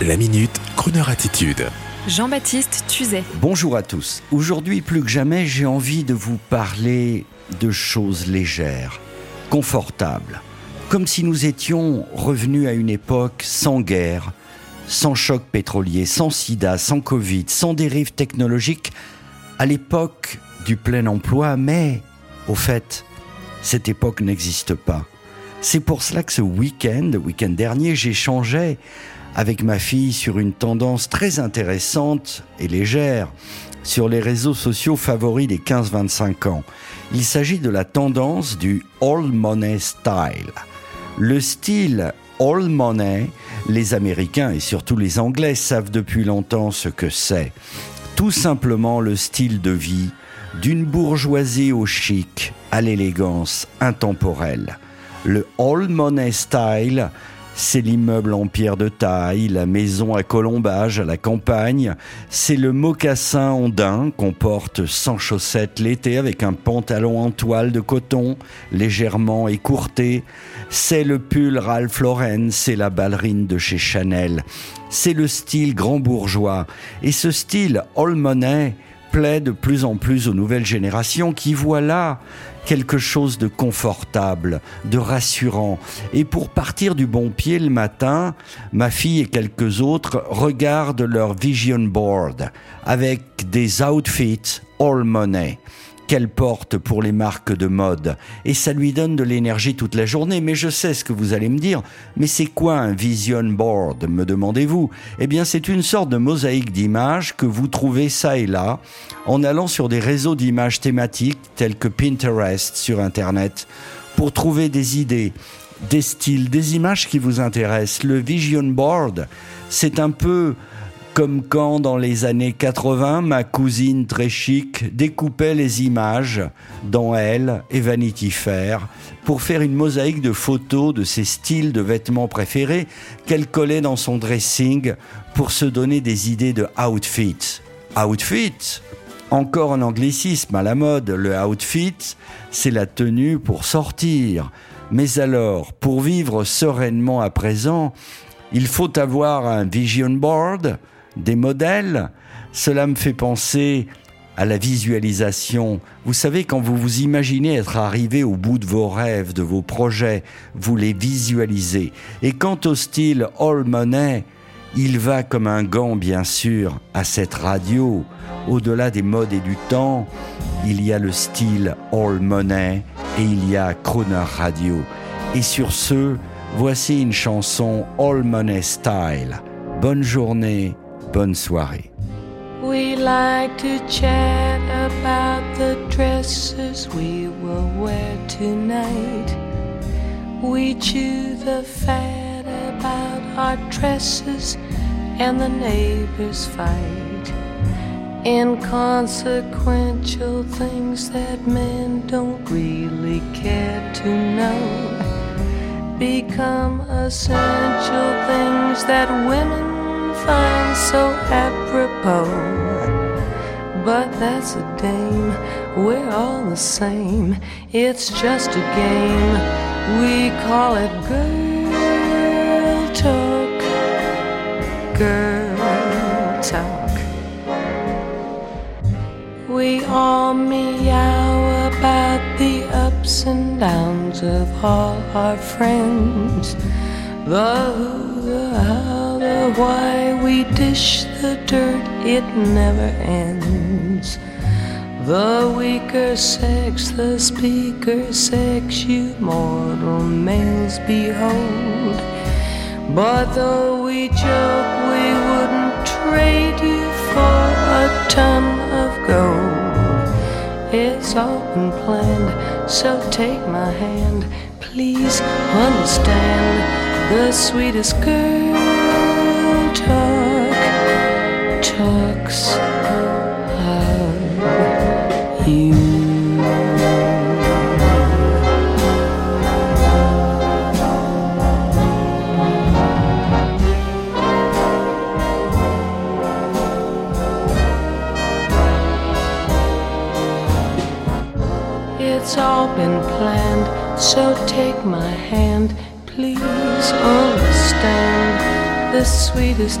La minute, Kroneur attitude. Jean-Baptiste Tuzet. Bonjour à tous. Aujourd'hui, plus que jamais, j'ai envie de vous parler de choses légères, confortables, comme si nous étions revenus à une époque sans guerre, sans choc pétrolier, sans sida, sans Covid, sans dérives technologiques, à l'époque du plein emploi, mais au fait, cette époque n'existe pas. C'est pour cela que ce week-end, le week-end dernier, j'échangeais avec ma fille sur une tendance très intéressante et légère sur les réseaux sociaux favoris des 15-25 ans. Il s'agit de la tendance du all money style. Le style all money, les Américains et surtout les Anglais savent depuis longtemps ce que c'est. Tout simplement le style de vie d'une bourgeoisie au chic, à l'élégance intemporelle. Le all money style, c'est l'immeuble en pierre de taille, la maison à colombage à la campagne, c'est le mocassin ondin qu'on porte sans chaussettes l'été avec un pantalon en toile de coton légèrement écourté, c'est le pull Ralph Lauren, c'est la ballerine de chez Chanel, c'est le style grand bourgeois. Et ce style all plaît de plus en plus aux nouvelles générations qui voient là quelque chose de confortable, de rassurant. Et pour partir du bon pied le matin, ma fille et quelques autres regardent leur vision board avec des outfits all money qu'elle porte pour les marques de mode. Et ça lui donne de l'énergie toute la journée. Mais je sais ce que vous allez me dire. Mais c'est quoi un vision board, me demandez-vous? Eh bien, c'est une sorte de mosaïque d'images que vous trouvez ça et là en allant sur des réseaux d'images thématiques tels que Pinterest sur Internet pour trouver des idées, des styles, des images qui vous intéressent. Le vision board, c'est un peu comme quand dans les années 80, ma cousine très chic découpait les images dans Elle et Vanity Fair pour faire une mosaïque de photos de ses styles de vêtements préférés qu'elle collait dans son dressing pour se donner des idées de outfit. Outfit encore un anglicisme à la mode, le outfit, c'est la tenue pour sortir. Mais alors, pour vivre sereinement à présent, il faut avoir un vision board, des modèles. Cela me fait penser à la visualisation. Vous savez, quand vous vous imaginez être arrivé au bout de vos rêves, de vos projets, vous les visualisez. Et quant au style All Money, il va comme un gant, bien sûr, à cette radio. Au-delà des modes et du temps, il y a le style All Money et il y a Croner Radio. Et sur ce, voici une chanson All Money Style. Bonne journée Bonne soirée. We like to chat about the dresses we will wear tonight. We chew the fat about our dresses and the neighbors fight. Inconsequential things that men don't really care to know become essential things that women find so apropos. But that's a dame, we're all the same. It's just a game, we call it girl talk. Girl talk. We all meow about the ups and downs of all our friends. The who, the how why we dish the dirt, it never ends. The weaker sex, the speaker sex, you mortal males behold. But though we joke, we wouldn't trade you for a ton of gold. It's all been planned, so take my hand. Please understand the sweetest girl talks of you. It's all been planned, so take my hand, please understand the sweetest